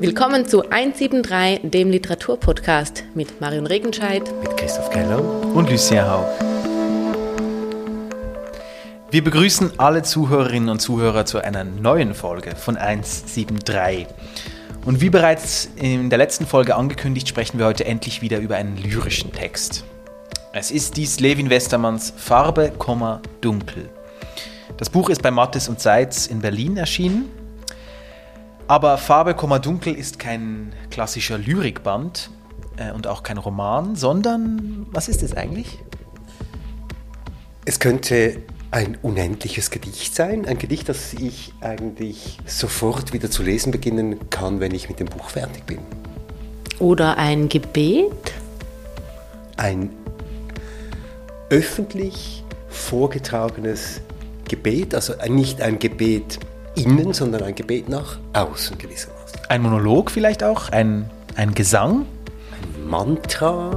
Willkommen zu 173, dem Literaturpodcast mit Marion Regenscheid, mit Christoph Keller und Lucien Haug. Wir begrüßen alle Zuhörerinnen und Zuhörer zu einer neuen Folge von 173. Und wie bereits in der letzten Folge angekündigt, sprechen wir heute endlich wieder über einen lyrischen Text. Es ist dies Levin Westermanns Farbe, Dunkel. Das Buch ist bei Mattes und Seitz in Berlin erschienen aber Farbe, Dunkel ist kein klassischer Lyrikband äh, und auch kein Roman, sondern was ist es eigentlich? Es könnte ein unendliches Gedicht sein, ein Gedicht, das ich eigentlich sofort wieder zu lesen beginnen kann, wenn ich mit dem Buch fertig bin. Oder ein Gebet? Ein öffentlich vorgetragenes Gebet, also nicht ein Gebet innen, sondern ein Gebet nach außen gewissermaßen. Ein Monolog vielleicht auch? Ein, ein Gesang? Ein Mantra?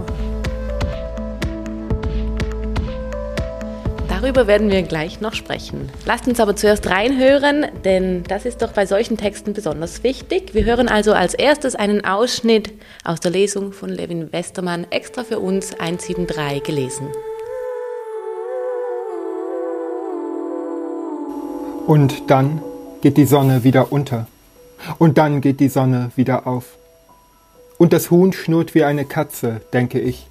Darüber werden wir gleich noch sprechen. Lasst uns aber zuerst reinhören, denn das ist doch bei solchen Texten besonders wichtig. Wir hören also als erstes einen Ausschnitt aus der Lesung von Levin Westermann extra für uns 173 gelesen. Und dann geht die Sonne wieder unter. Und dann geht die Sonne wieder auf. Und das Huhn schnurrt wie eine Katze, denke ich.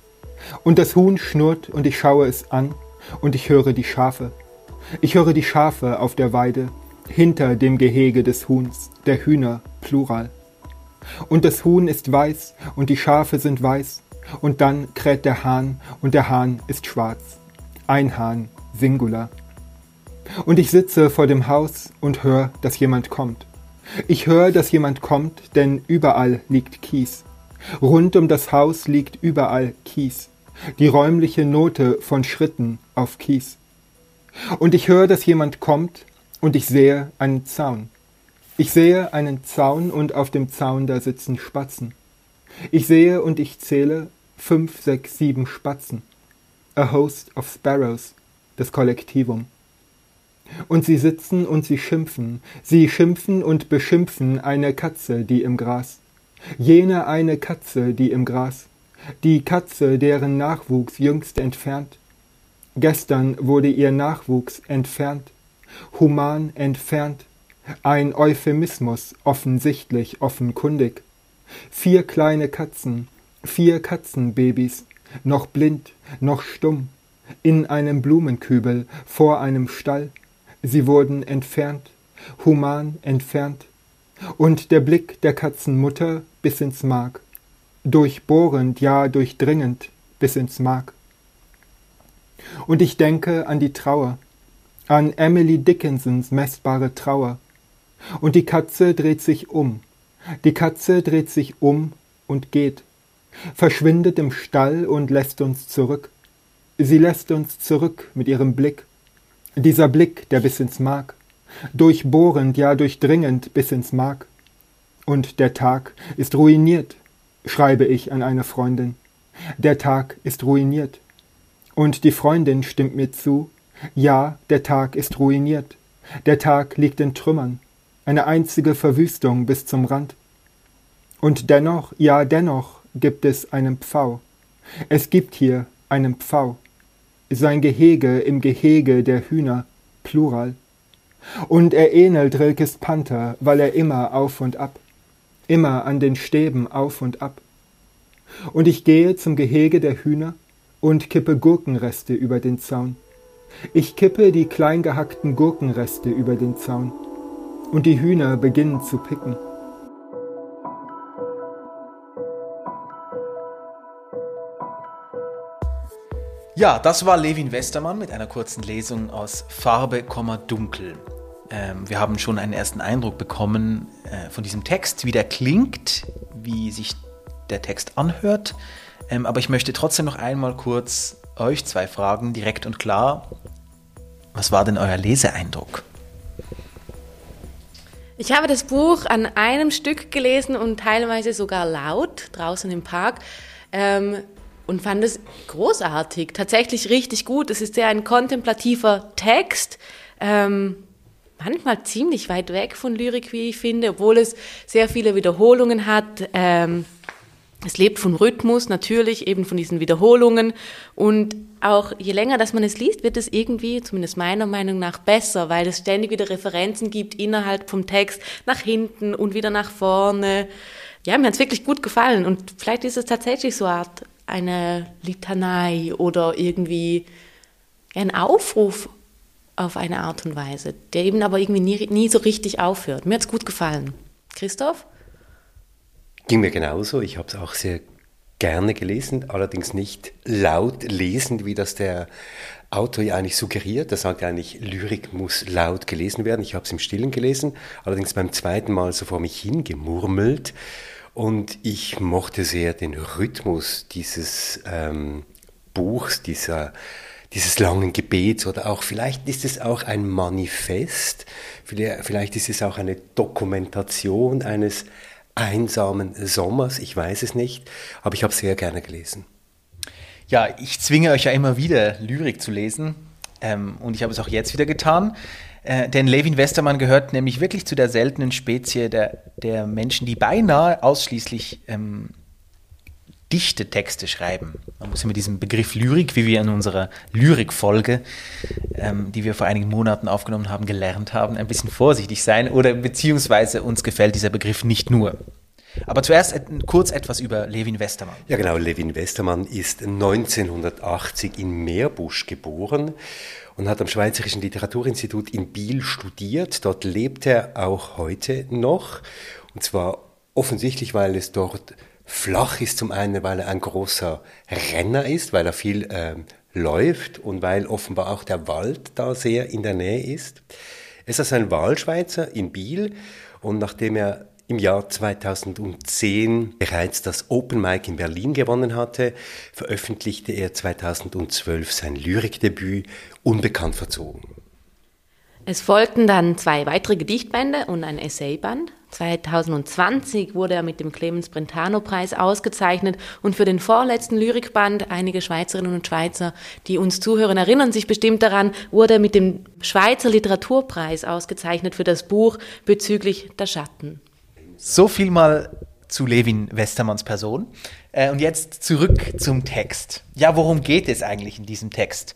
Und das Huhn schnurrt und ich schaue es an und ich höre die Schafe. Ich höre die Schafe auf der Weide, hinter dem Gehege des Huhns, der Hühner, Plural. Und das Huhn ist weiß und die Schafe sind weiß und dann kräht der Hahn und der Hahn ist schwarz. Ein Hahn, Singular. Und ich sitze vor dem Haus und höre, dass jemand kommt. Ich höre, dass jemand kommt, denn überall liegt Kies. Rund um das Haus liegt überall Kies. Die räumliche Note von Schritten auf Kies. Und ich höre, dass jemand kommt, und ich sehe einen Zaun. Ich sehe einen Zaun und auf dem Zaun da sitzen Spatzen. Ich sehe und ich zähle fünf, sechs, sieben Spatzen. A host of sparrows, das Kollektivum. Und sie sitzen und sie schimpfen, sie schimpfen und beschimpfen eine Katze, die im Gras. Jene eine Katze, die im Gras. Die Katze, deren Nachwuchs jüngst entfernt. Gestern wurde ihr Nachwuchs entfernt, human entfernt, ein Euphemismus, offensichtlich offenkundig. Vier kleine Katzen, vier Katzenbabys, noch blind, noch stumm, in einem Blumenkübel vor einem Stall. Sie wurden entfernt, human entfernt, und der Blick der Katzenmutter bis ins Mark, durchbohrend, ja durchdringend bis ins Mark. Und ich denke an die Trauer, an Emily Dickinsons messbare Trauer, und die Katze dreht sich um, die Katze dreht sich um und geht, verschwindet im Stall und lässt uns zurück. Sie lässt uns zurück mit ihrem Blick, dieser Blick, der bis ins Mark, durchbohrend, ja durchdringend bis ins Mark. Und der Tag ist ruiniert, schreibe ich an eine Freundin. Der Tag ist ruiniert. Und die Freundin stimmt mir zu, ja, der Tag ist ruiniert. Der Tag liegt in Trümmern, eine einzige Verwüstung bis zum Rand. Und dennoch, ja, dennoch gibt es einen Pfau. Es gibt hier einen Pfau sein Gehege im Gehege der Hühner, Plural. Und er ähnelt Rilkes Panther, weil er immer auf und ab, immer an den Stäben auf und ab. Und ich gehe zum Gehege der Hühner und kippe Gurkenreste über den Zaun. Ich kippe die kleingehackten Gurkenreste über den Zaun. Und die Hühner beginnen zu picken. Ja, das war Levin Westermann mit einer kurzen Lesung aus Farbe, Dunkel. Ähm, wir haben schon einen ersten Eindruck bekommen äh, von diesem Text, wie der klingt, wie sich der Text anhört. Ähm, aber ich möchte trotzdem noch einmal kurz euch zwei fragen, direkt und klar. Was war denn euer Leseeindruck? Ich habe das Buch an einem Stück gelesen und teilweise sogar laut draußen im Park. Ähm, und fand es großartig, tatsächlich richtig gut. Es ist sehr ein kontemplativer Text. Ähm, manchmal ziemlich weit weg von Lyrik, wie ich finde, obwohl es sehr viele Wiederholungen hat. Ähm, es lebt von Rhythmus, natürlich eben von diesen Wiederholungen. Und auch je länger, dass man es liest, wird es irgendwie, zumindest meiner Meinung nach, besser, weil es ständig wieder Referenzen gibt innerhalb vom Text, nach hinten und wieder nach vorne. Ja, mir hat es wirklich gut gefallen. Und vielleicht ist es tatsächlich so eine Art eine Litanei oder irgendwie ein Aufruf auf eine Art und Weise, der eben aber irgendwie nie, nie so richtig aufhört. Mir hat es gut gefallen. Christoph? Ging mir genauso. Ich habe es auch sehr gerne gelesen, allerdings nicht laut lesen, wie das der Autor ja eigentlich suggeriert. Er sagt eigentlich, Lyrik muss laut gelesen werden. Ich habe es im Stillen gelesen, allerdings beim zweiten Mal so vor mich hingemurmelt. Und ich mochte sehr den Rhythmus dieses ähm, Buchs, dieser, dieses langen Gebets. Oder auch, vielleicht ist es auch ein Manifest, vielleicht ist es auch eine Dokumentation eines einsamen Sommers, ich weiß es nicht, aber ich habe sehr gerne gelesen. Ja, ich zwinge euch ja immer wieder, Lyrik zu lesen. Ähm, und ich habe es auch jetzt wieder getan. Äh, denn Levin Westermann gehört nämlich wirklich zu der seltenen Spezie der, der Menschen, die beinahe ausschließlich ähm, dichte Texte schreiben. Man muss ja mit diesem Begriff Lyrik, wie wir in unserer Lyrikfolge, ähm, die wir vor einigen Monaten aufgenommen haben, gelernt haben, ein bisschen vorsichtig sein oder beziehungsweise uns gefällt dieser Begriff nicht nur. Aber zuerst kurz etwas über Levin Westermann. Ja genau, Levin Westermann ist 1980 in Meerbusch geboren und hat am Schweizerischen Literaturinstitut in Biel studiert. Dort lebt er auch heute noch. Und zwar offensichtlich, weil es dort flach ist zum einen, weil er ein großer Renner ist, weil er viel äh, läuft und weil offenbar auch der Wald da sehr in der Nähe ist. Er ist also ein Wahlschweizer in Biel und nachdem er im Jahr 2010 bereits das Open Mic in Berlin gewonnen hatte, veröffentlichte er 2012 sein Lyrikdebüt Unbekannt verzogen. Es folgten dann zwei weitere Gedichtbände und ein Essayband. 2020 wurde er mit dem Clemens Brentano Preis ausgezeichnet und für den vorletzten Lyrikband, einige Schweizerinnen und Schweizer, die uns zuhören, erinnern sich bestimmt daran, wurde er mit dem Schweizer Literaturpreis ausgezeichnet für das Buch bezüglich der Schatten. So viel mal zu Levin Westermanns Person. Äh, und jetzt zurück zum Text. Ja, worum geht es eigentlich in diesem Text?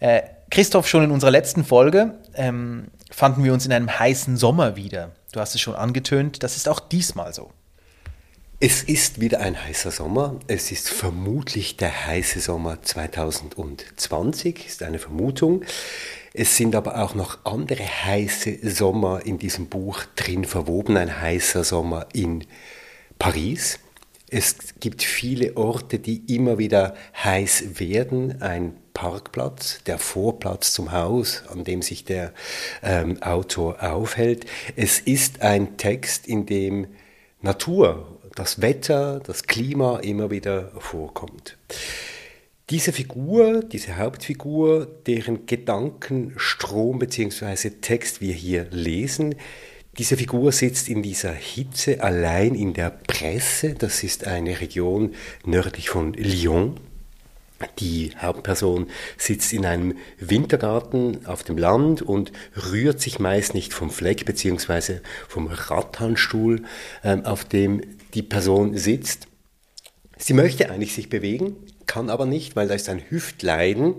Äh, Christoph, schon in unserer letzten Folge ähm, fanden wir uns in einem heißen Sommer wieder. Du hast es schon angetönt, das ist auch diesmal so. Es ist wieder ein heißer Sommer. Es ist vermutlich der heiße Sommer 2020, ist eine Vermutung. Es sind aber auch noch andere heiße Sommer in diesem Buch drin verwoben. Ein heißer Sommer in Paris. Es gibt viele Orte, die immer wieder heiß werden. Ein Parkplatz, der Vorplatz zum Haus, an dem sich der ähm, Autor aufhält. Es ist ein Text, in dem Natur, das Wetter, das Klima immer wieder vorkommt. Diese Figur, diese Hauptfigur, deren Gedankenstrom bzw. Text wir hier lesen, diese Figur sitzt in dieser Hitze allein in der Presse. Das ist eine Region nördlich von Lyon. Die Hauptperson sitzt in einem Wintergarten auf dem Land und rührt sich meist nicht vom Fleck bzw. vom Rattanstuhl, ähm, auf dem die Person sitzt. Sie möchte eigentlich sich bewegen, kann aber nicht, weil da ist ein Hüftleiden.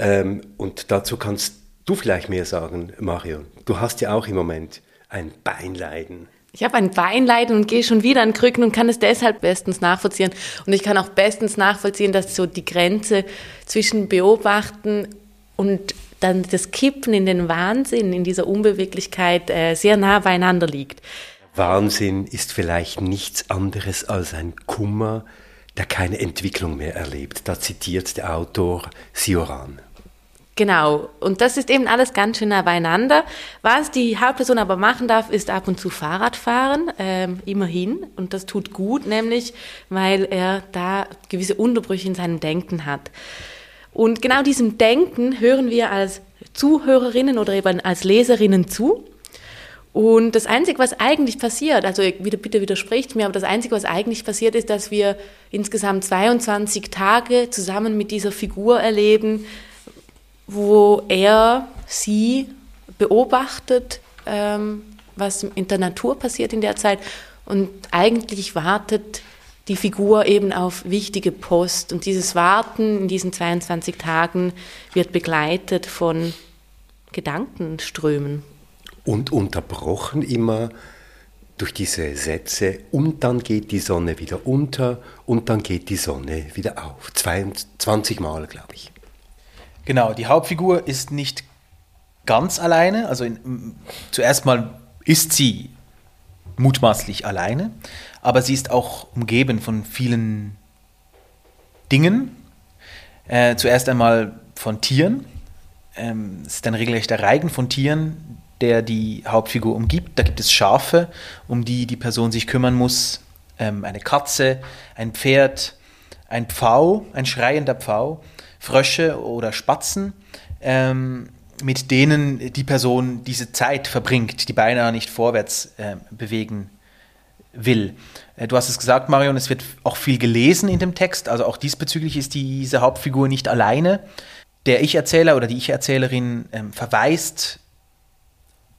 Ähm, und dazu kannst du vielleicht mehr sagen, Mario. Du hast ja auch im Moment ein Beinleiden. Ich habe ein Beinleiden und gehe schon wieder an Krücken und kann es deshalb bestens nachvollziehen. Und ich kann auch bestens nachvollziehen, dass so die Grenze zwischen Beobachten und dann das Kippen in den Wahnsinn, in dieser Unbeweglichkeit äh, sehr nah beieinander liegt. Wahnsinn ist vielleicht nichts anderes als ein Kummer, der keine Entwicklung mehr erlebt. Da zitiert der Autor Sioran. Genau, und das ist eben alles ganz schön nah beieinander. Was die Hauptperson aber machen darf, ist ab und zu Fahrrad fahren, ähm, immerhin. Und das tut gut, nämlich weil er da gewisse Unterbrüche in seinem Denken hat. Und genau diesem Denken hören wir als Zuhörerinnen oder eben als Leserinnen zu. Und das Einzige, was eigentlich passiert, also wieder, bitte widerspricht mir, aber das Einzige, was eigentlich passiert, ist, dass wir insgesamt 22 Tage zusammen mit dieser Figur erleben, wo er sie beobachtet, ähm, was in der Natur passiert in der Zeit und eigentlich wartet die Figur eben auf wichtige Post. Und dieses Warten in diesen 22 Tagen wird begleitet von Gedankenströmen. Und unterbrochen immer durch diese Sätze, und dann geht die Sonne wieder unter und dann geht die Sonne wieder auf. 22 Mal, glaube ich. Genau, die Hauptfigur ist nicht ganz alleine. Also in, zuerst mal ist sie mutmaßlich alleine, aber sie ist auch umgeben von vielen Dingen. Äh, zuerst einmal von Tieren. Ähm, es ist ein regelrechter Reigen von Tieren, der die Hauptfigur umgibt. Da gibt es Schafe, um die die Person sich kümmern muss, ähm, eine Katze, ein Pferd, ein Pfau, ein schreiender Pfau, Frösche oder Spatzen, ähm, mit denen die Person diese Zeit verbringt, die beinahe nicht vorwärts äh, bewegen will. Äh, du hast es gesagt, Marion, es wird auch viel gelesen in dem Text, also auch diesbezüglich ist diese Hauptfigur nicht alleine. Der Ich-Erzähler oder die Ich-Erzählerin ähm, verweist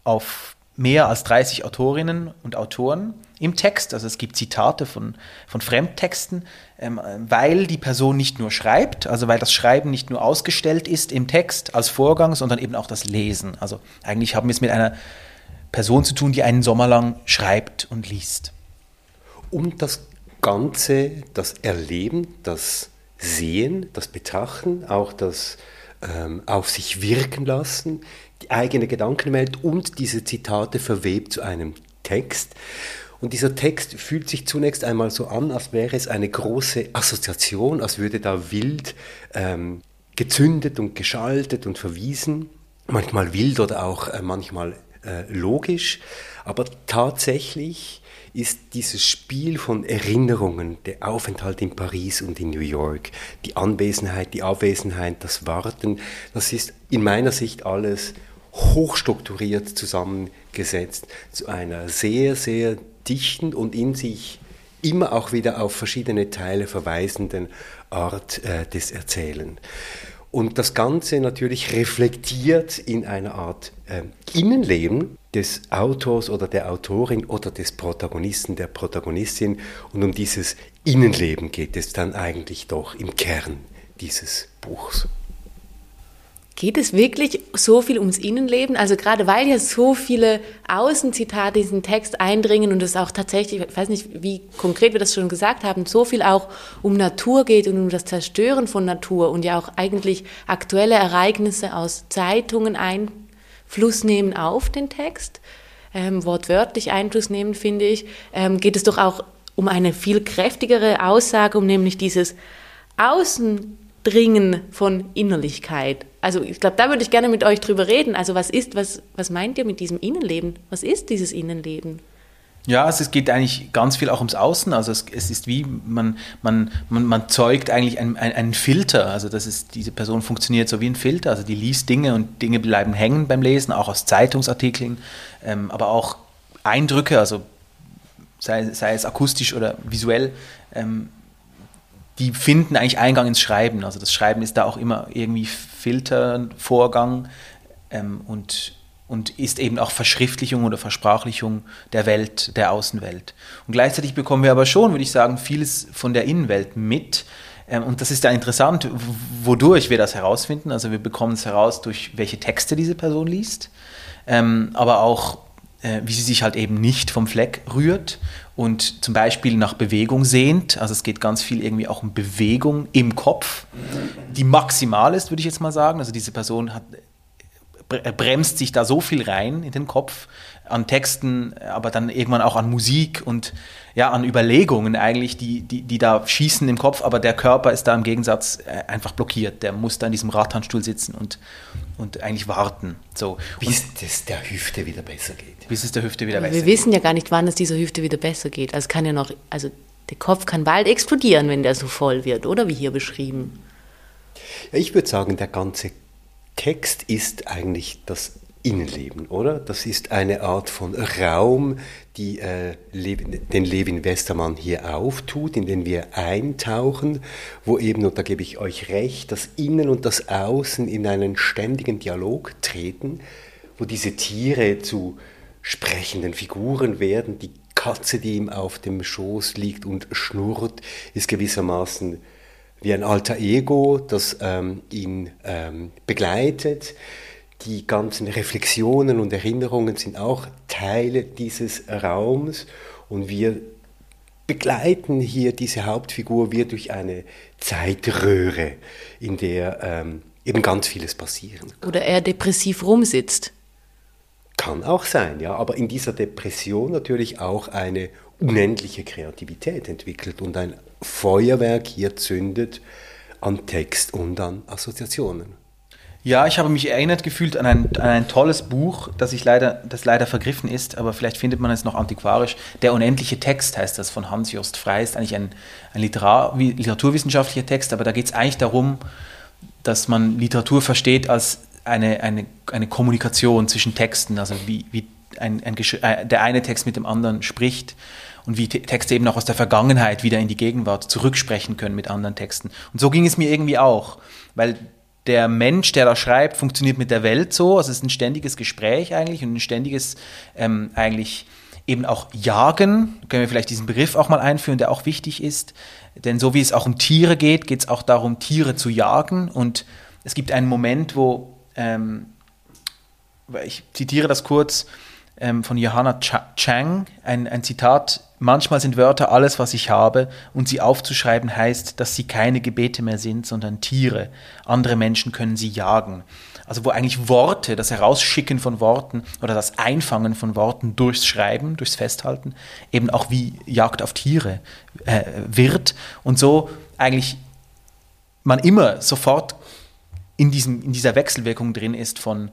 auf mehr als 30 Autorinnen und Autoren im Text. Also es gibt Zitate von, von Fremdtexten, ähm, weil die Person nicht nur schreibt, also weil das Schreiben nicht nur ausgestellt ist im Text als Vorgang, sondern eben auch das Lesen. Also eigentlich haben wir es mit einer Person zu tun, die einen Sommer lang schreibt und liest. Um das Ganze, das Erleben, das Sehen, das Betrachten, auch das ähm, auf sich wirken lassen, die eigene Gedankenwelt und diese Zitate verwebt zu einem Text. Und dieser Text fühlt sich zunächst einmal so an, als wäre es eine große Assoziation, als würde da wild ähm, gezündet und geschaltet und verwiesen. Manchmal wild oder auch äh, manchmal äh, logisch. Aber tatsächlich ist dieses Spiel von Erinnerungen, der Aufenthalt in Paris und in New York, die Anwesenheit, die Abwesenheit, das Warten, das ist in meiner Sicht alles hochstrukturiert zusammengesetzt zu einer sehr, sehr dichten und in sich immer auch wieder auf verschiedene Teile verweisenden Art äh, des Erzählen. Und das Ganze natürlich reflektiert in einer Art äh, Innenleben des Autors oder der Autorin oder des Protagonisten, der Protagonistin. Und um dieses Innenleben geht es dann eigentlich doch im Kern dieses Buchs. Geht es wirklich so viel ums Innenleben? Also gerade weil ja so viele Außenzitate in diesen Text eindringen und es auch tatsächlich, ich weiß nicht, wie konkret wir das schon gesagt haben, so viel auch um Natur geht und um das Zerstören von Natur und ja auch eigentlich aktuelle Ereignisse aus Zeitungen Einfluss nehmen auf den Text, ähm, wortwörtlich Einfluss nehmen, finde ich, ähm, geht es doch auch um eine viel kräftigere Aussage, um nämlich dieses Außen Dringen von Innerlichkeit. Also ich glaube, da würde ich gerne mit euch drüber reden. Also was ist, was, was meint ihr mit diesem Innenleben? Was ist dieses Innenleben? Ja, also es geht eigentlich ganz viel auch ums Außen. Also es, es ist wie, man, man, man, man zeugt eigentlich einen, einen, Filter. Also das ist, diese Person funktioniert so wie ein Filter. Also die liest Dinge und Dinge bleiben hängen beim Lesen, auch aus Zeitungsartikeln, ähm, aber auch Eindrücke, also sei, sei es akustisch oder visuell, ähm, die finden eigentlich Eingang ins Schreiben. Also das Schreiben ist da auch immer irgendwie Filtervorgang ähm, und, und ist eben auch Verschriftlichung oder Versprachlichung der Welt, der Außenwelt. Und gleichzeitig bekommen wir aber schon, würde ich sagen, vieles von der Innenwelt mit. Ähm, und das ist ja interessant, wodurch wir das herausfinden. Also wir bekommen es heraus durch welche Texte diese Person liest, ähm, aber auch äh, wie sie sich halt eben nicht vom Fleck rührt und zum Beispiel nach Bewegung sehnt. Also es geht ganz viel irgendwie auch um Bewegung im Kopf, die maximal ist, würde ich jetzt mal sagen. Also diese Person hat, bremst sich da so viel rein in den Kopf an Texten, aber dann irgendwann auch an Musik und ja, an Überlegungen eigentlich, die, die, die da schießen im Kopf, aber der Körper ist da im Gegensatz äh, einfach blockiert. Der muss da in diesem Radhandstuhl sitzen und, und eigentlich warten. So. Bis es der Hüfte wieder besser geht. Bis es der Hüfte wieder besser geht. Wir wissen ja gar nicht, wann es dieser Hüfte wieder besser geht. Also kann ja noch, also der Kopf kann bald explodieren, wenn der so voll wird, oder wie hier beschrieben. Ja, ich würde sagen, der ganze Text ist eigentlich das Innenleben, oder? Das ist eine Art von Raum, die äh, den Levin Westermann hier auftut, in den wir eintauchen, wo eben, und da gebe ich euch recht, das Innen und das Außen in einen ständigen Dialog treten, wo diese Tiere zu sprechenden Figuren werden. Die Katze, die ihm auf dem Schoß liegt und schnurrt, ist gewissermaßen wie ein alter Ego, das ähm, ihn ähm, begleitet. Die ganzen Reflexionen und Erinnerungen sind auch Teile dieses Raums und wir begleiten hier diese Hauptfigur wie durch eine Zeitröhre, in der ähm, eben ganz vieles passieren kann. Oder er depressiv rumsitzt. Kann auch sein, ja, aber in dieser Depression natürlich auch eine unendliche Kreativität entwickelt und ein Feuerwerk hier zündet an Text und an Assoziationen. Ja, ich habe mich erinnert gefühlt an ein, an ein tolles Buch, das ich leider, das leider vergriffen ist, aber vielleicht findet man es noch antiquarisch. Der unendliche Text heißt das von Hans-Jost Frey, ist eigentlich ein, ein Literar, literaturwissenschaftlicher Text, aber da geht es eigentlich darum, dass man Literatur versteht als eine, eine, eine Kommunikation zwischen Texten, also wie, wie ein, ein, äh, der eine Text mit dem anderen spricht und wie Texte eben auch aus der Vergangenheit wieder in die Gegenwart zurücksprechen können mit anderen Texten. Und so ging es mir irgendwie auch, weil der Mensch, der da schreibt, funktioniert mit der Welt so. Also es ist ein ständiges Gespräch eigentlich und ein ständiges ähm, eigentlich eben auch Jagen. Können wir vielleicht diesen Begriff auch mal einführen, der auch wichtig ist. Denn so wie es auch um Tiere geht, geht es auch darum, Tiere zu jagen. Und es gibt einen Moment, wo, ähm, ich zitiere das kurz, ähm, von Johanna Chang, ein, ein Zitat, manchmal sind Wörter alles, was ich habe, und sie aufzuschreiben heißt, dass sie keine Gebete mehr sind, sondern Tiere. Andere Menschen können sie jagen. Also wo eigentlich Worte, das Herausschicken von Worten oder das Einfangen von Worten durchs Schreiben, durchs Festhalten, eben auch wie Jagd auf Tiere äh, wird und so eigentlich man immer sofort in, diesem, in dieser Wechselwirkung drin ist von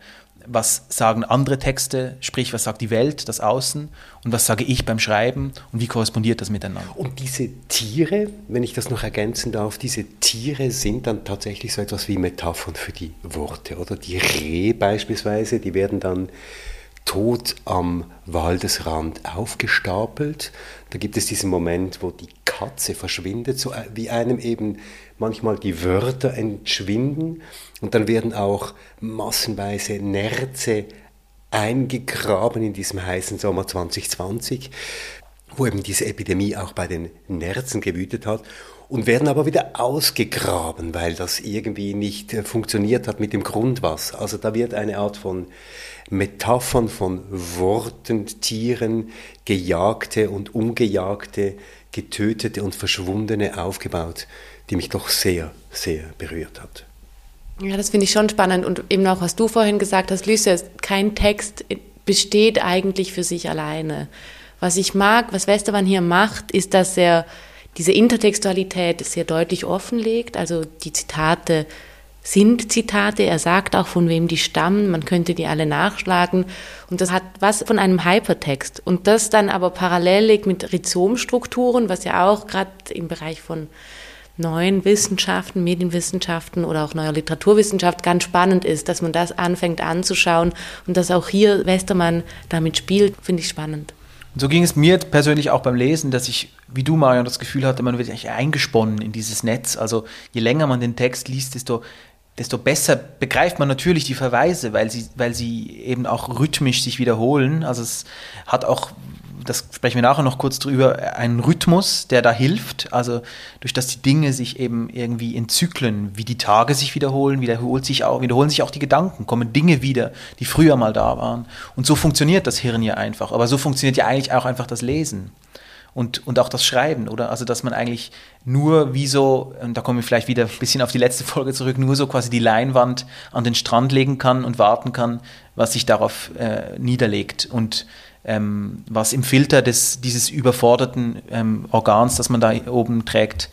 was sagen andere Texte, sprich, was sagt die Welt, das Außen und was sage ich beim Schreiben und wie korrespondiert das miteinander. Und diese Tiere, wenn ich das noch ergänzen darf, diese Tiere sind dann tatsächlich so etwas wie Metaphern für die Worte, oder? Die Rehe beispielsweise, die werden dann tot am Waldesrand aufgestapelt. Da gibt es diesen Moment, wo die Katze verschwindet, so wie einem eben manchmal die Wörter entschwinden. Und dann werden auch massenweise Nerze eingegraben in diesem heißen Sommer 2020, wo eben diese Epidemie auch bei den Nerzen gewütet hat und werden aber wieder ausgegraben, weil das irgendwie nicht äh, funktioniert hat mit dem Grundwasser. Also da wird eine Art von Metaphern von Worten, Tieren, Gejagte und Ungejagte, Getötete und Verschwundene aufgebaut, die mich doch sehr, sehr berührt hat. Ja, das finde ich schon spannend. Und eben auch, was du vorhin gesagt hast, Lucia, kein Text besteht eigentlich für sich alleine. Was ich mag, was Westermann hier macht, ist, dass er diese Intertextualität sehr deutlich offenlegt. Also die Zitate sind Zitate. Er sagt auch, von wem die stammen. Man könnte die alle nachschlagen. Und das hat was von einem Hypertext. Und das dann aber parallel liegt mit Rhizomstrukturen, was ja auch gerade im Bereich von neuen Wissenschaften, Medienwissenschaften oder auch neuer Literaturwissenschaft ganz spannend ist, dass man das anfängt anzuschauen und dass auch hier Westermann damit spielt, finde ich spannend. Und so ging es mir persönlich auch beim Lesen, dass ich, wie du, Marion, das Gefühl hatte, man wird eigentlich eingesponnen in dieses Netz. Also je länger man den Text liest, desto desto besser begreift man natürlich die Verweise, weil sie, weil sie eben auch rhythmisch sich wiederholen. Also es hat auch das sprechen wir nachher noch kurz drüber, einen Rhythmus, der da hilft. Also durch das die Dinge sich eben irgendwie in Zyklen, wie die Tage sich wiederholen, wiederholt sich auch, wiederholen sich auch die Gedanken, kommen Dinge wieder, die früher mal da waren. Und so funktioniert das Hirn ja einfach. Aber so funktioniert ja eigentlich auch einfach das Lesen. Und, und auch das Schreiben, oder? Also, dass man eigentlich nur wie so, und da kommen wir vielleicht wieder ein bisschen auf die letzte Folge zurück, nur so quasi die Leinwand an den Strand legen kann und warten kann, was sich darauf äh, niederlegt. Und ähm, was im Filter des, dieses überforderten ähm, Organs, das man da oben trägt,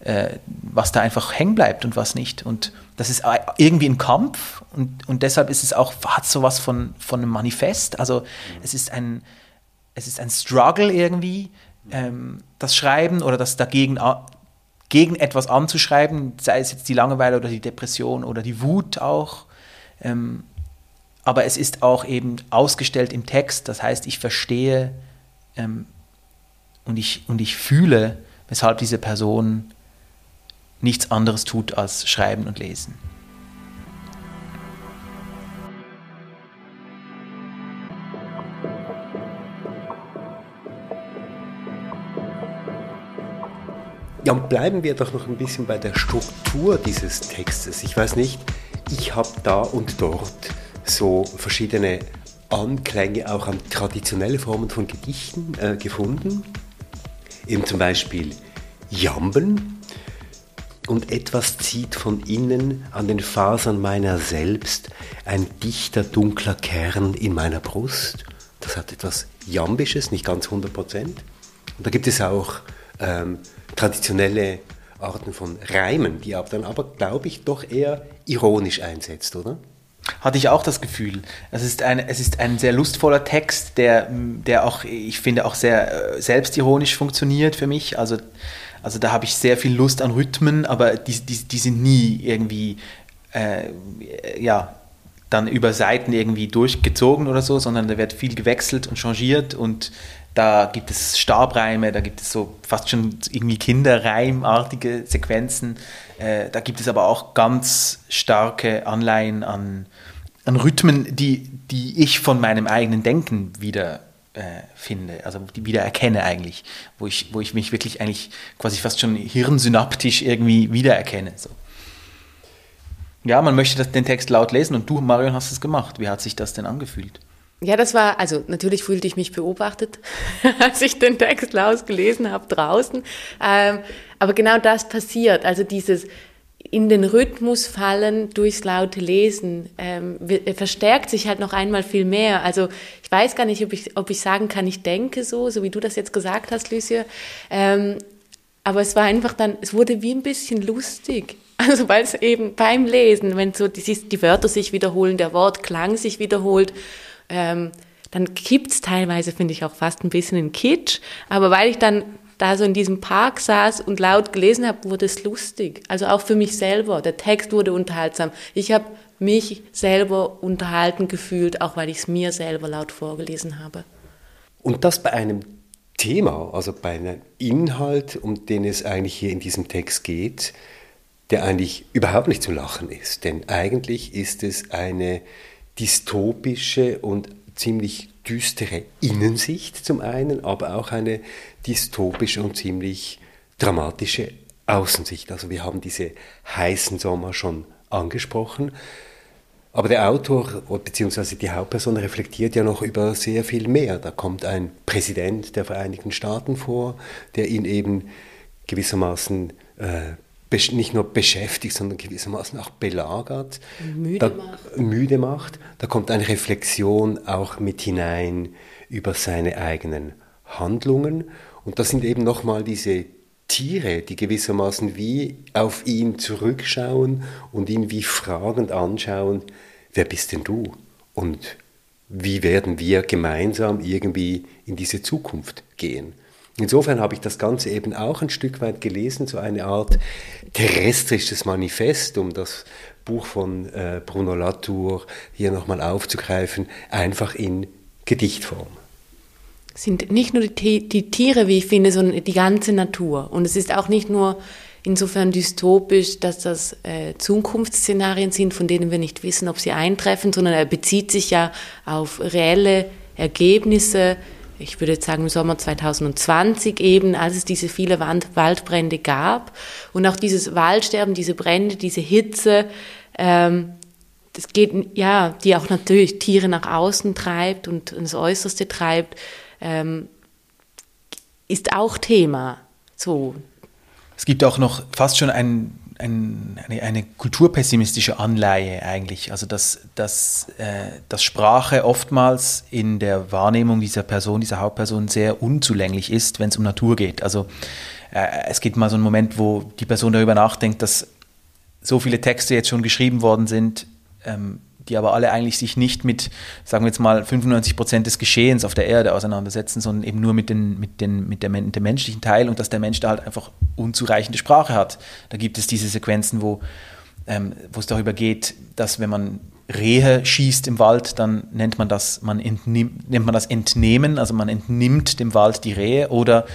äh, was da einfach hängen bleibt und was nicht. Und das ist irgendwie ein Kampf und, und deshalb ist es auch, hat sowas von, von einem Manifest. Also es ist ein, es ist ein Struggle irgendwie, ähm, das Schreiben oder das dagegen gegen etwas anzuschreiben, sei es jetzt die Langeweile oder die Depression oder die Wut auch. Ähm, aber es ist auch eben ausgestellt im Text. Das heißt, ich verstehe ähm, und, ich, und ich fühle, weshalb diese Person nichts anderes tut als schreiben und lesen. Ja, und bleiben wir doch noch ein bisschen bei der Struktur dieses Textes. Ich weiß nicht, ich habe da und dort so verschiedene Anklänge auch an traditionelle Formen von Gedichten äh, gefunden. Eben zum Beispiel Jamben. Und etwas zieht von innen an den Fasern meiner selbst ein dichter, dunkler Kern in meiner Brust. Das hat etwas Jambisches, nicht ganz 100 Prozent. Und da gibt es auch ähm, traditionelle Arten von Reimen, die aber dann aber, glaube ich, doch eher ironisch einsetzt, oder? Hatte ich auch das Gefühl. Es ist ein, es ist ein sehr lustvoller Text, der, der auch, ich finde, auch sehr äh, selbstironisch funktioniert für mich. Also, also da habe ich sehr viel Lust an Rhythmen, aber die, die, die sind nie irgendwie, äh, ja, dann über Seiten irgendwie durchgezogen oder so, sondern da wird viel gewechselt und changiert und da gibt es Stabreime, da gibt es so fast schon irgendwie Kinderreimartige Sequenzen. Äh, da gibt es aber auch ganz starke Anleihen an, an Rhythmen, die, die ich von meinem eigenen Denken wieder äh, finde, also die wieder erkenne eigentlich, wo ich, wo ich mich wirklich eigentlich quasi fast schon hirnsynaptisch irgendwie wiedererkenne. So. Ja, man möchte den Text laut lesen und du, Marion, hast es gemacht. Wie hat sich das denn angefühlt? Ja, das war, also natürlich fühlte ich mich beobachtet, als ich den Text laut gelesen habe draußen. Ähm, aber genau das passiert, also dieses in den Rhythmus fallen durchs laute Lesen ähm, verstärkt sich halt noch einmal viel mehr. Also ich weiß gar nicht, ob ich, ob ich sagen kann, ich denke so, so wie du das jetzt gesagt hast, Lucia. Ähm, aber es war einfach dann, es wurde wie ein bisschen lustig. Also weil es eben beim Lesen, wenn so die, die Wörter sich wiederholen, der Wortklang sich wiederholt, ähm, dann kippt's teilweise, finde ich, auch fast ein bisschen in Kitsch. Aber weil ich dann da so in diesem Park saß und laut gelesen habe, wurde es lustig. Also auch für mich selber. Der Text wurde unterhaltsam. Ich habe mich selber unterhalten gefühlt, auch weil ich es mir selber laut vorgelesen habe. Und das bei einem Thema, also bei einem Inhalt, um den es eigentlich hier in diesem Text geht, der eigentlich überhaupt nicht zu lachen ist. Denn eigentlich ist es eine dystopische und ziemlich düstere Innensicht zum einen, aber auch eine dystopische und ziemlich dramatische Außensicht. Also wir haben diese heißen Sommer schon angesprochen. Aber der Autor bzw. die Hauptperson reflektiert ja noch über sehr viel mehr. Da kommt ein Präsident der Vereinigten Staaten vor, der ihn eben gewissermaßen äh, nicht nur beschäftigt, sondern gewissermaßen auch belagert, müde, da, macht. müde macht. Da kommt eine Reflexion auch mit hinein über seine eigenen Handlungen. Und das sind eben nochmal diese Tiere, die gewissermaßen wie auf ihn zurückschauen und ihn wie fragend anschauen, wer bist denn du? Und wie werden wir gemeinsam irgendwie in diese Zukunft gehen? Insofern habe ich das Ganze eben auch ein Stück weit gelesen, so eine Art terrestrisches Manifest, um das Buch von äh, Bruno Latour hier nochmal aufzugreifen, einfach in Gedichtform. Es sind nicht nur die, die Tiere, wie ich finde, sondern die ganze Natur. Und es ist auch nicht nur insofern dystopisch, dass das äh, Zukunftsszenarien sind, von denen wir nicht wissen, ob sie eintreffen, sondern er bezieht sich ja auf reelle Ergebnisse, ich würde jetzt sagen im Sommer 2020 eben, als es diese viele Wand Waldbrände gab und auch dieses Waldsterben, diese Brände, diese Hitze, ähm, das geht, ja, die auch natürlich Tiere nach außen treibt und ins Äußerste treibt, ähm, ist auch Thema. So. Es gibt auch noch fast schon ein ein, eine, eine, kulturpessimistische Anleihe eigentlich. Also dass, dass, äh, dass Sprache oftmals in der Wahrnehmung dieser Person, dieser Hauptperson sehr unzulänglich ist, wenn es um Natur geht. Also äh, es gibt mal so einen Moment, wo die Person darüber nachdenkt, dass so viele Texte jetzt schon geschrieben worden sind, ähm, die aber alle eigentlich sich nicht mit, sagen wir jetzt mal, 95 Prozent des Geschehens auf der Erde auseinandersetzen, sondern eben nur mit, den, mit, den, mit, der, mit dem menschlichen Teil und dass der Mensch da halt einfach unzureichende Sprache hat. Da gibt es diese Sequenzen, wo, ähm, wo es darüber geht, dass wenn man Rehe schießt im Wald, dann nennt man das, man entnimmt, nennt man das Entnehmen, also man entnimmt dem Wald die Rehe oder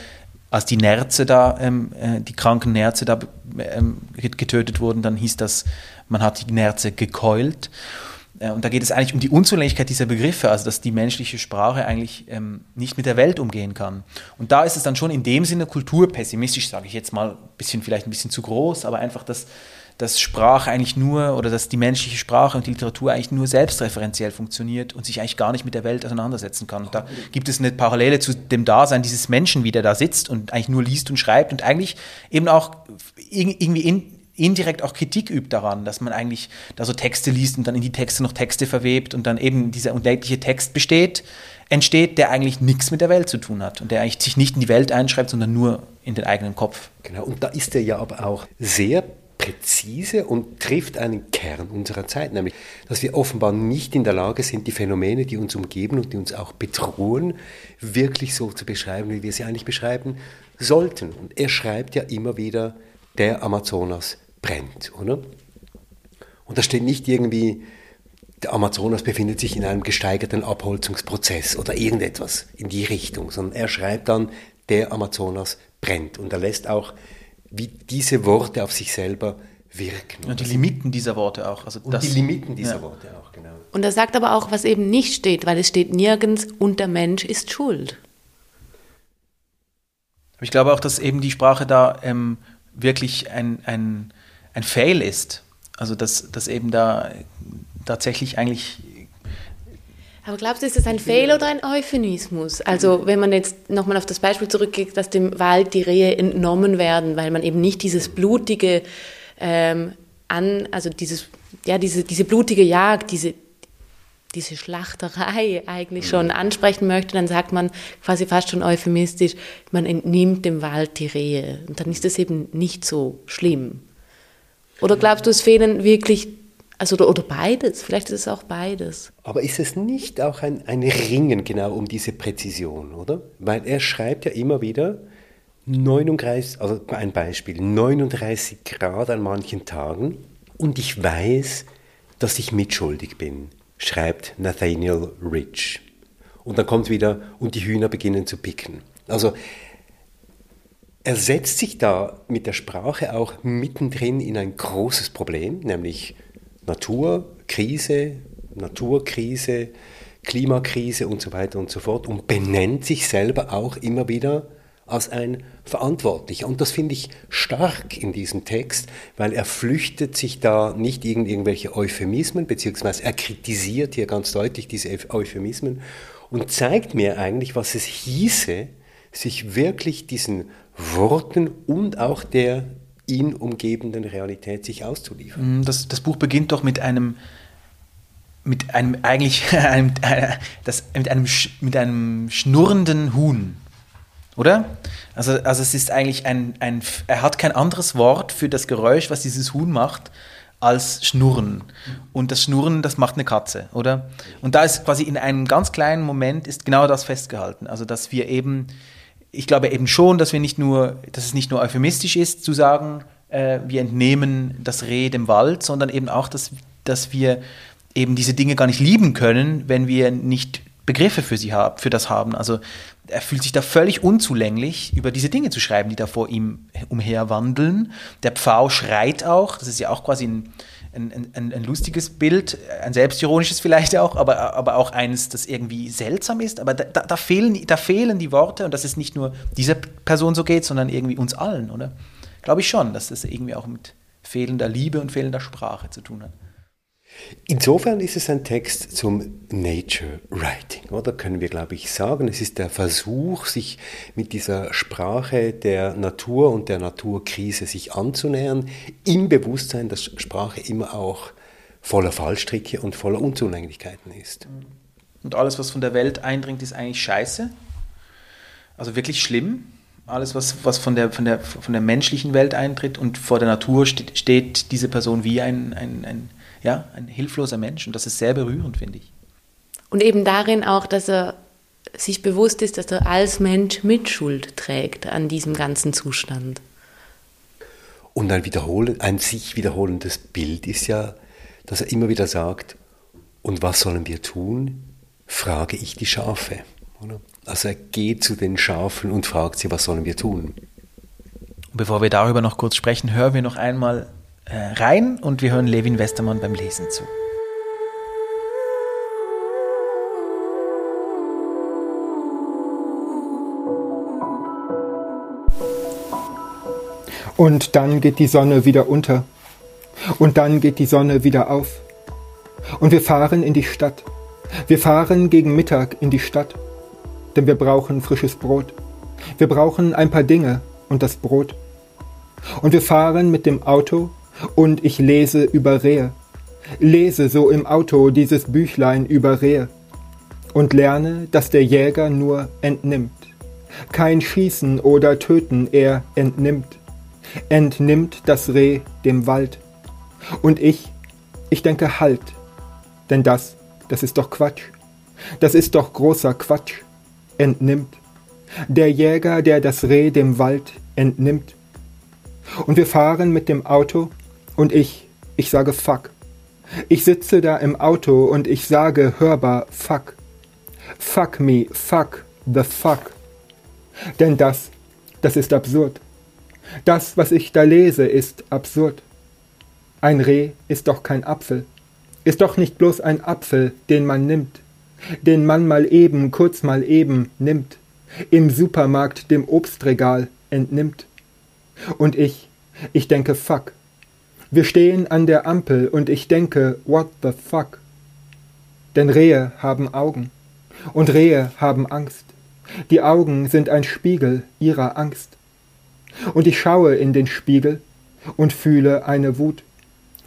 als die Nerze da, ähm, äh, die kranken Nerze da ähm, getötet wurden, dann hieß das, man hat die Nerze gekeult. Äh, und da geht es eigentlich um die Unzulänglichkeit dieser Begriffe, also dass die menschliche Sprache eigentlich ähm, nicht mit der Welt umgehen kann. Und da ist es dann schon in dem Sinne kulturpessimistisch, sage ich jetzt mal, bisschen, vielleicht ein bisschen zu groß, aber einfach, dass, dass Sprache eigentlich nur oder dass die menschliche Sprache und die Literatur eigentlich nur selbstreferenziell funktioniert und sich eigentlich gar nicht mit der Welt auseinandersetzen kann. Und da gibt es eine Parallele zu dem Dasein dieses Menschen, wie der da sitzt und eigentlich nur liest und schreibt und eigentlich eben auch irgendwie in, indirekt auch Kritik übt daran, dass man eigentlich da so Texte liest und dann in die Texte noch Texte verwebt und dann eben dieser unendliche Text besteht, entsteht, der eigentlich nichts mit der Welt zu tun hat und der eigentlich sich nicht in die Welt einschreibt, sondern nur in den eigenen Kopf. Genau, und da ist er ja aber auch sehr präzise und trifft einen Kern unserer Zeit, nämlich, dass wir offenbar nicht in der Lage sind, die Phänomene, die uns umgeben und die uns auch bedrohen, wirklich so zu beschreiben, wie wir sie eigentlich beschreiben sollten. Und er schreibt ja immer wieder, der Amazonas brennt, oder? Und da steht nicht irgendwie, der Amazonas befindet sich in einem gesteigerten Abholzungsprozess oder irgendetwas in die Richtung, sondern er schreibt dann, der Amazonas brennt. Und er lässt auch, wie diese Worte auf sich selber wirken. Und die Limiten dieser Worte auch. Also und das, die Limiten dieser ja. Worte auch, genau. Und er sagt aber auch, was eben nicht steht, weil es steht nirgends, und der Mensch ist schuld. Ich glaube auch, dass eben die Sprache da ähm, wirklich ein, ein ein Fail ist. Also dass, dass eben da tatsächlich eigentlich aber glaubst du, ist das ein Fail oder ein Euphemismus? Also wenn man jetzt nochmal auf das Beispiel zurückgeht, dass dem Wald die Rehe entnommen werden, weil man eben nicht dieses blutige ähm, an, also dieses, ja, diese, diese blutige Jagd, diese, diese Schlachterei eigentlich schon ansprechen möchte, dann sagt man quasi fast schon euphemistisch, man entnimmt dem Wald die Rehe. Und dann ist das eben nicht so schlimm. Oder glaubst du, es fehlen wirklich, also oder, oder beides, vielleicht ist es auch beides. Aber ist es nicht auch ein, ein Ringen genau um diese Präzision, oder? Weil er schreibt ja immer wieder, 39, also ein Beispiel, 39 Grad an manchen Tagen und ich weiß, dass ich mitschuldig bin, schreibt Nathaniel Rich. Und dann kommt wieder, und die Hühner beginnen zu picken. Also er setzt sich da mit der Sprache auch mittendrin in ein großes Problem, nämlich Naturkrise, Naturkrise, Klimakrise und so weiter und so fort und benennt sich selber auch immer wieder als ein Verantwortlicher. Und das finde ich stark in diesem Text, weil er flüchtet sich da nicht in irgendwelche Euphemismen, beziehungsweise er kritisiert hier ganz deutlich diese Euphemismen und zeigt mir eigentlich, was es hieße, sich wirklich diesen Worten und auch der ihn umgebenden Realität sich auszuliefern. Mm, das, das Buch beginnt doch mit einem mit einem eigentlich einem, das, mit einem mit einem schnurrenden Huhn, oder? Also, also es ist eigentlich ein, ein er hat kein anderes Wort für das Geräusch, was dieses Huhn macht, als Schnurren. Und das Schnurren, das macht eine Katze, oder? Und da ist quasi in einem ganz kleinen Moment ist genau das festgehalten, also dass wir eben ich glaube eben schon, dass wir nicht nur, dass es nicht nur euphemistisch ist, zu sagen, äh, wir entnehmen das Reh dem Wald, sondern eben auch, dass, dass wir eben diese Dinge gar nicht lieben können, wenn wir nicht Begriffe für sie haben, für das haben. Also er fühlt sich da völlig unzulänglich, über diese Dinge zu schreiben, die da vor ihm umherwandeln. Der Pfau schreit auch, das ist ja auch quasi ein, ein, ein, ein, lustiges Bild, ein selbstironisches vielleicht auch, aber, aber auch eines, das irgendwie seltsam ist. Aber da, da, fehlen, da fehlen die Worte und dass es nicht nur dieser Person so geht, sondern irgendwie uns allen, oder? Glaube ich schon, dass das irgendwie auch mit fehlender Liebe und fehlender Sprache zu tun hat. Insofern ist es ein Text zum Nature Writing, oder können wir, glaube ich, sagen. Es ist der Versuch, sich mit dieser Sprache der Natur und der Naturkrise sich anzunähern, im Bewusstsein, dass Sprache immer auch voller Fallstricke und voller Unzulänglichkeiten ist. Und alles, was von der Welt eindringt, ist eigentlich scheiße. Also wirklich schlimm. Alles, was, was von, der, von, der, von der menschlichen Welt eintritt und vor der Natur steht, steht diese Person wie ein, ein, ein ja, ein hilfloser Mensch. Und das ist sehr berührend, finde ich. Und eben darin auch, dass er sich bewusst ist, dass er als Mensch Mitschuld trägt an diesem ganzen Zustand. Und ein, wiederholen, ein sich wiederholendes Bild ist ja, dass er immer wieder sagt, und was sollen wir tun? Frage ich die Schafe. Oder? Also er geht zu den Schafen und fragt sie, was sollen wir tun? Bevor wir darüber noch kurz sprechen, hören wir noch einmal äh, rein und wir hören Levin Westermann beim Lesen zu. Und dann geht die Sonne wieder unter. Und dann geht die Sonne wieder auf. Und wir fahren in die Stadt. Wir fahren gegen Mittag in die Stadt. Denn wir brauchen frisches Brot. Wir brauchen ein paar Dinge und das Brot. Und wir fahren mit dem Auto und ich lese über Rehe. Lese so im Auto dieses Büchlein über Rehe. Und lerne, dass der Jäger nur entnimmt. Kein Schießen oder Töten er entnimmt. Entnimmt das Reh dem Wald. Und ich, ich denke halt. Denn das, das ist doch Quatsch. Das ist doch großer Quatsch. Entnimmt. Der Jäger, der das Reh dem Wald entnimmt. Und wir fahren mit dem Auto und ich, ich sage fuck. Ich sitze da im Auto und ich sage hörbar fuck. Fuck me, fuck the fuck. Denn das, das ist absurd. Das, was ich da lese, ist absurd. Ein Reh ist doch kein Apfel, ist doch nicht bloß ein Apfel, den man nimmt, den man mal eben, kurz mal eben nimmt, im Supermarkt dem Obstregal entnimmt. Und ich, ich denke fuck. Wir stehen an der Ampel und ich denke what the fuck. Denn Rehe haben Augen und Rehe haben Angst. Die Augen sind ein Spiegel ihrer Angst. Und ich schaue in den Spiegel und fühle eine Wut,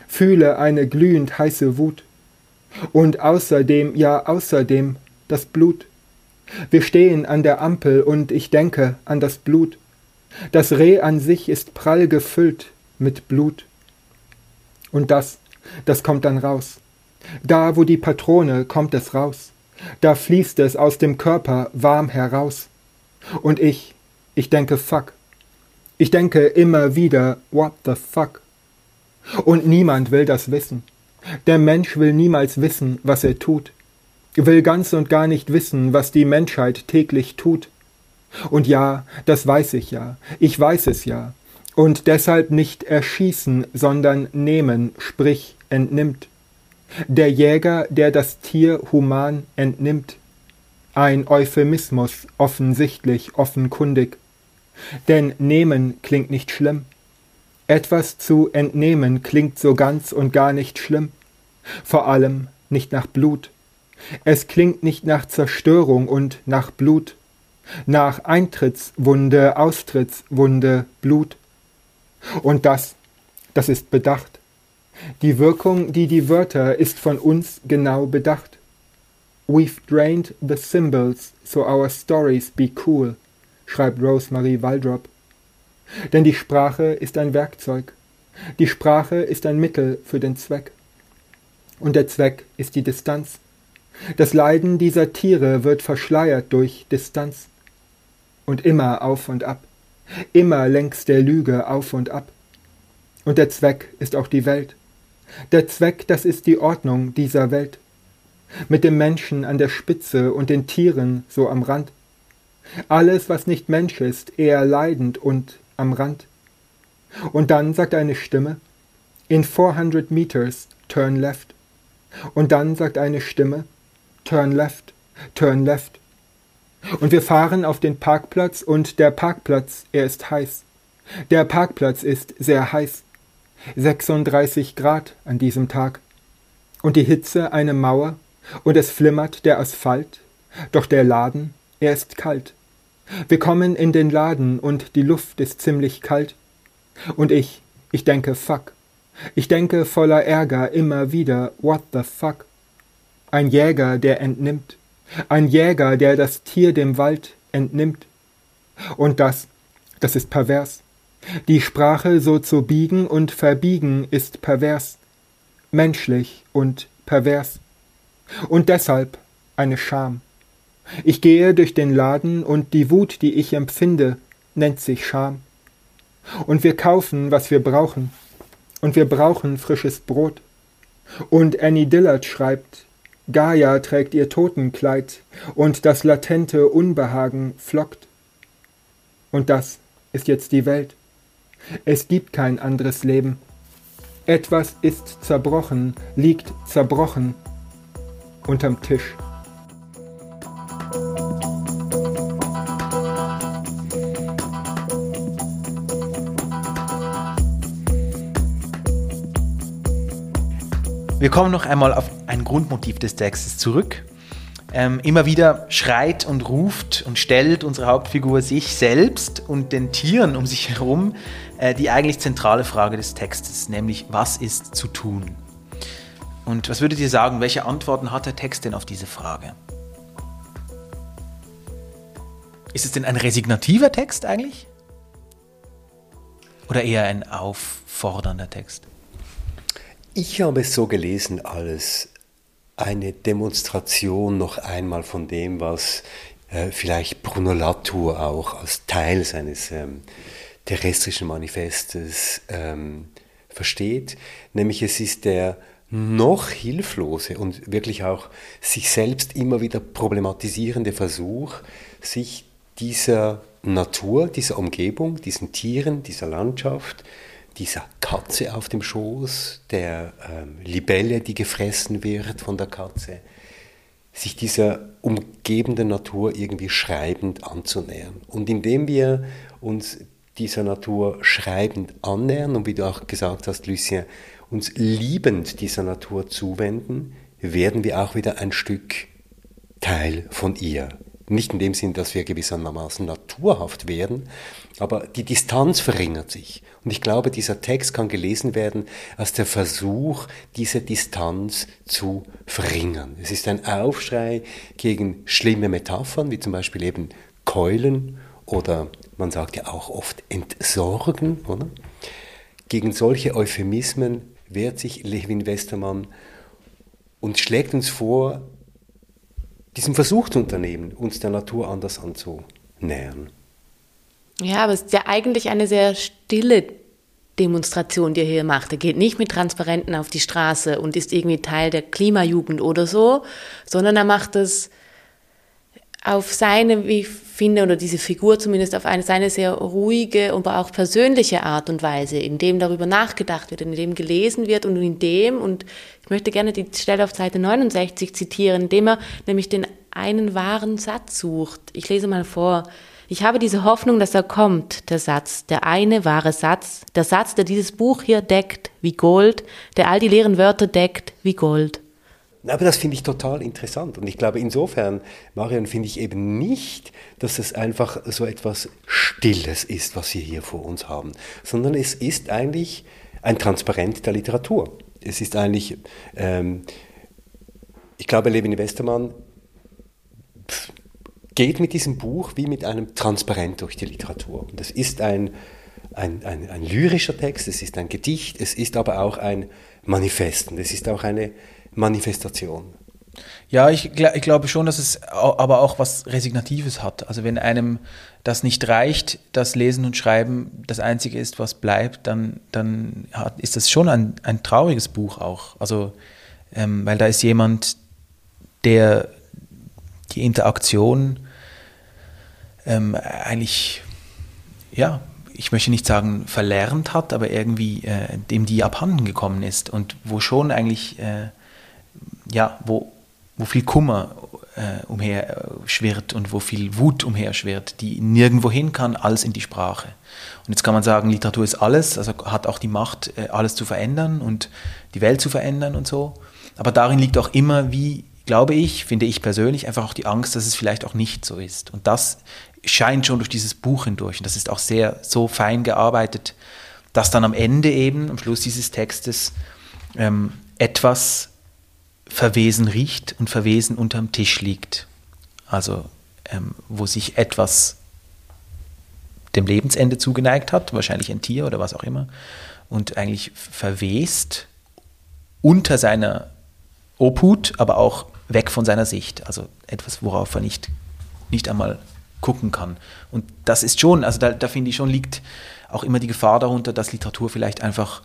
fühle eine glühend heiße Wut. Und außerdem, ja außerdem, das Blut. Wir stehen an der Ampel und ich denke an das Blut. Das Reh an sich ist prall gefüllt mit Blut. Und das, das kommt dann raus. Da, wo die Patrone, kommt es raus. Da fließt es aus dem Körper warm heraus. Und ich, ich denke fuck. Ich denke immer wieder what the fuck. Und niemand will das wissen. Der Mensch will niemals wissen, was er tut. Will ganz und gar nicht wissen, was die Menschheit täglich tut. Und ja, das weiß ich ja, ich weiß es ja. Und deshalb nicht erschießen, sondern nehmen, sprich entnimmt. Der Jäger, der das Tier human entnimmt. Ein Euphemismus, offensichtlich, offenkundig. Denn nehmen klingt nicht schlimm. Etwas zu entnehmen klingt so ganz und gar nicht schlimm. Vor allem nicht nach Blut. Es klingt nicht nach Zerstörung und nach Blut nach Eintrittswunde, Austrittswunde, Blut. Und das, das ist bedacht. Die Wirkung, die die Wörter, ist von uns genau bedacht. We've drained the symbols so our stories be cool, schreibt Rosemary Waldrop. Denn die Sprache ist ein Werkzeug. Die Sprache ist ein Mittel für den Zweck. Und der Zweck ist die Distanz. Das Leiden dieser Tiere wird verschleiert durch Distanz und immer auf und ab, immer längs der Lüge auf und ab. Und der Zweck ist auch die Welt. Der Zweck, das ist die Ordnung dieser Welt. Mit dem Menschen an der Spitze und den Tieren so am Rand. Alles, was nicht Mensch ist, eher leidend und am Rand. Und dann sagt eine Stimme, in 400 meters, turn left. Und dann sagt eine Stimme, turn left, turn left. Und wir fahren auf den Parkplatz und der Parkplatz, er ist heiß. Der Parkplatz ist sehr heiß. 36 Grad an diesem Tag. Und die Hitze eine Mauer und es flimmert der Asphalt. Doch der Laden, er ist kalt. Wir kommen in den Laden und die Luft ist ziemlich kalt. Und ich, ich denke fuck. Ich denke voller Ärger immer wieder what the fuck. Ein Jäger, der entnimmt. Ein Jäger, der das Tier dem Wald entnimmt. Und das, das ist pervers. Die Sprache so zu biegen und verbiegen ist pervers, menschlich und pervers. Und deshalb eine Scham. Ich gehe durch den Laden und die Wut, die ich empfinde, nennt sich Scham. Und wir kaufen, was wir brauchen. Und wir brauchen frisches Brot. Und Annie Dillard schreibt, Gaia trägt ihr Totenkleid, und das latente Unbehagen flockt. Und das ist jetzt die Welt. Es gibt kein anderes Leben. Etwas ist zerbrochen, liegt zerbrochen unterm Tisch. Wir kommen noch einmal auf ein Grundmotiv des Textes zurück. Ähm, immer wieder schreit und ruft und stellt unsere Hauptfigur sich selbst und den Tieren um sich herum äh, die eigentlich zentrale Frage des Textes, nämlich was ist zu tun? Und was würdet ihr sagen, welche Antworten hat der Text denn auf diese Frage? Ist es denn ein resignativer Text eigentlich? Oder eher ein auffordernder Text? Ich habe es so gelesen als eine Demonstration noch einmal von dem, was äh, vielleicht Bruno Latour auch als Teil seines ähm, terrestrischen Manifestes ähm, versteht. Nämlich es ist der noch hilflose und wirklich auch sich selbst immer wieder problematisierende Versuch, sich dieser Natur, dieser Umgebung, diesen Tieren, dieser Landschaft, dieser Katze auf dem Schoß, der ähm, Libelle, die gefressen wird von der Katze, sich dieser umgebenden Natur irgendwie schreibend anzunähern. Und indem wir uns dieser Natur schreibend annähern und wie du auch gesagt hast, Lucien, uns liebend dieser Natur zuwenden, werden wir auch wieder ein Stück Teil von ihr. Nicht in dem Sinn, dass wir gewissermaßen naturhaft werden, aber die Distanz verringert sich. Und ich glaube, dieser Text kann gelesen werden als der Versuch, diese Distanz zu verringern. Es ist ein Aufschrei gegen schlimme Metaphern, wie zum Beispiel eben Keulen oder man sagt ja auch oft entsorgen, oder? Gegen solche Euphemismen wehrt sich Levin Westermann und schlägt uns vor, diesen Versuch zu unternehmen, uns der Natur anders anzunähern. Ja, aber es ist ja eigentlich eine sehr stille Demonstration, die er hier macht. Er geht nicht mit Transparenten auf die Straße und ist irgendwie Teil der Klimajugend oder so, sondern er macht es auf seine, wie ich finde, oder diese Figur zumindest auf eine seine sehr ruhige, aber auch persönliche Art und Weise, in dem darüber nachgedacht wird, in dem gelesen wird und in dem, und ich möchte gerne die Stelle auf Seite 69 zitieren, in dem er nämlich den einen wahren Satz sucht. Ich lese mal vor. Ich habe diese Hoffnung, dass er kommt, der Satz, der eine wahre Satz, der Satz, der dieses Buch hier deckt wie Gold, der all die leeren Wörter deckt wie Gold. Aber das finde ich total interessant. Und ich glaube, insofern, Marion, finde ich eben nicht, dass es einfach so etwas Stilles ist, was wir hier vor uns haben, sondern es ist eigentlich ein Transparent der Literatur. Es ist eigentlich, ähm, ich glaube, Levin Westermann geht mit diesem Buch wie mit einem Transparent durch die Literatur. Und es ist ein, ein, ein, ein lyrischer Text, es ist ein Gedicht, es ist aber auch ein Manifest und es ist auch eine Manifestation. Ja, ich, ich, glaube schon, dass es aber auch was Resignatives hat. Also wenn einem das nicht reicht, das Lesen und Schreiben das Einzige ist, was bleibt, dann, dann hat, ist das schon ein, ein trauriges Buch auch. Also, ähm, weil da ist jemand, der die Interaktion ähm, eigentlich, ja, ich möchte nicht sagen verlernt hat, aber irgendwie äh, dem die abhanden gekommen ist und wo schon eigentlich, äh, ja, wo, wo viel Kummer äh, umher schwirrt und wo viel Wut umher schwirrt, die nirgendwo hin kann als in die Sprache. Und jetzt kann man sagen, Literatur ist alles, also hat auch die Macht, äh, alles zu verändern und die Welt zu verändern und so. Aber darin liegt auch immer, wie glaube ich, finde ich persönlich, einfach auch die Angst, dass es vielleicht auch nicht so ist. Und das scheint schon durch dieses Buch hindurch. Und das ist auch sehr so fein gearbeitet, dass dann am Ende eben, am Schluss dieses Textes, ähm, etwas verwesen riecht und verwesen unterm Tisch liegt. Also ähm, wo sich etwas dem Lebensende zugeneigt hat, wahrscheinlich ein Tier oder was auch immer, und eigentlich verwest unter seiner Obhut, aber auch weg von seiner Sicht. Also etwas, worauf er nicht, nicht einmal gucken kann. Und das ist schon, also da, da finde ich schon, liegt auch immer die Gefahr darunter, dass Literatur vielleicht einfach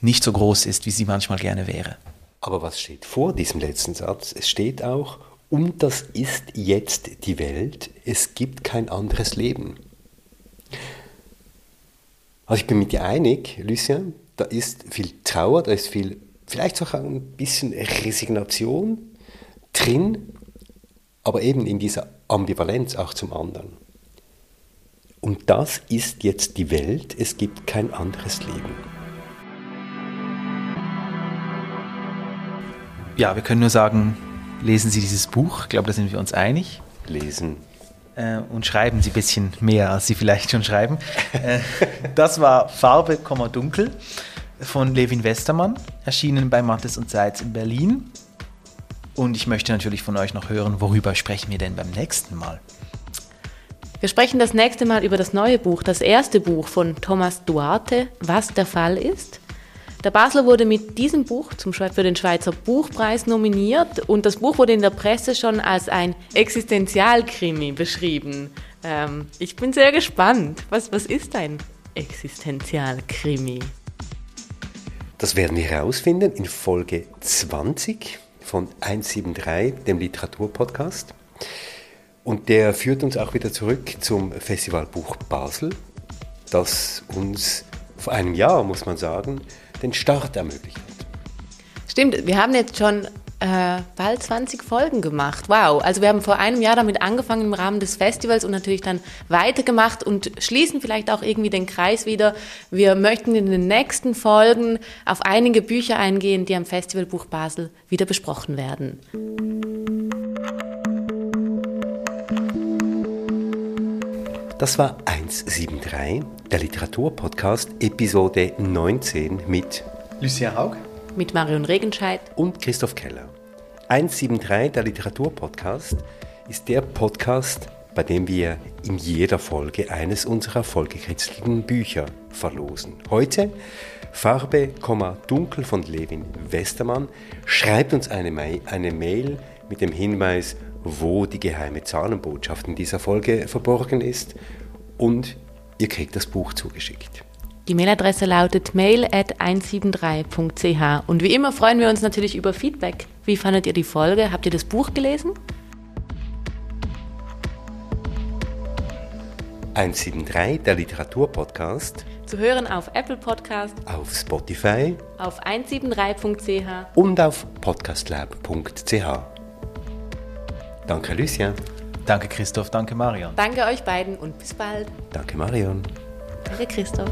nicht so groß ist, wie sie manchmal gerne wäre. Aber was steht vor diesem letzten Satz? Es steht auch, und das ist jetzt die Welt, es gibt kein anderes Leben. Also ich bin mit dir einig, Lucien, da ist viel Trauer, da ist viel, vielleicht sogar ein bisschen Resignation drin, aber eben in dieser Ambivalenz auch zum anderen. Und das ist jetzt die Welt, es gibt kein anderes Leben. ja, wir können nur sagen, lesen Sie dieses Buch. Ich glaube, da sind wir uns einig. Lesen. Äh, und schreiben Sie ein bisschen mehr, als Sie vielleicht schon schreiben. Äh, das war Farbe, Dunkel von Levin Westermann, erschienen bei Mattes und Seitz in Berlin. Und ich möchte natürlich von euch noch hören, worüber sprechen wir denn beim nächsten Mal? Wir sprechen das nächste Mal über das neue Buch, das erste Buch von Thomas Duarte, Was der Fall ist. Der Basler wurde mit diesem Buch zum für den Schweizer Buchpreis nominiert und das Buch wurde in der Presse schon als ein Existenzialkrimi beschrieben. Ähm, ich bin sehr gespannt. Was, was ist ein Existenzialkrimi? Das werden wir herausfinden in Folge 20 von 173, dem Literaturpodcast. Und der führt uns auch wieder zurück zum Festivalbuch Basel, das uns vor einem Jahr, muss man sagen, den Start ermöglicht hat. Stimmt, wir haben jetzt schon äh, bald 20 Folgen gemacht. Wow. Also wir haben vor einem Jahr damit angefangen im Rahmen des Festivals und natürlich dann weitergemacht und schließen vielleicht auch irgendwie den Kreis wieder. Wir möchten in den nächsten Folgen auf einige Bücher eingehen, die am Festivalbuch Basel wieder besprochen werden. Das war 173, der Literaturpodcast, Episode 19 mit Lucien Haug, mit Marion Regenscheid und Christoph Keller. 173, der Literaturpodcast, ist der Podcast, bei dem wir in jeder Folge eines unserer vollgekritzelten Bücher verlosen. Heute Farbe, Dunkel von Levin Westermann. Schreibt uns eine, Ma eine Mail mit dem Hinweis, wo die geheime Zahlenbotschaft in dieser Folge verborgen ist und ihr kriegt das Buch zugeschickt. Die Mailadresse lautet mail at 173.ch und wie immer freuen wir uns natürlich über Feedback. Wie fandet ihr die Folge? Habt ihr das Buch gelesen? 173, der Literaturpodcast. Zu hören auf Apple Podcast, auf Spotify, auf 173.ch und auf podcastlab.ch. Danke, Lucien. Danke, Christoph. Danke, Marion. Danke euch beiden und bis bald. Danke, Marion. Danke, Christoph.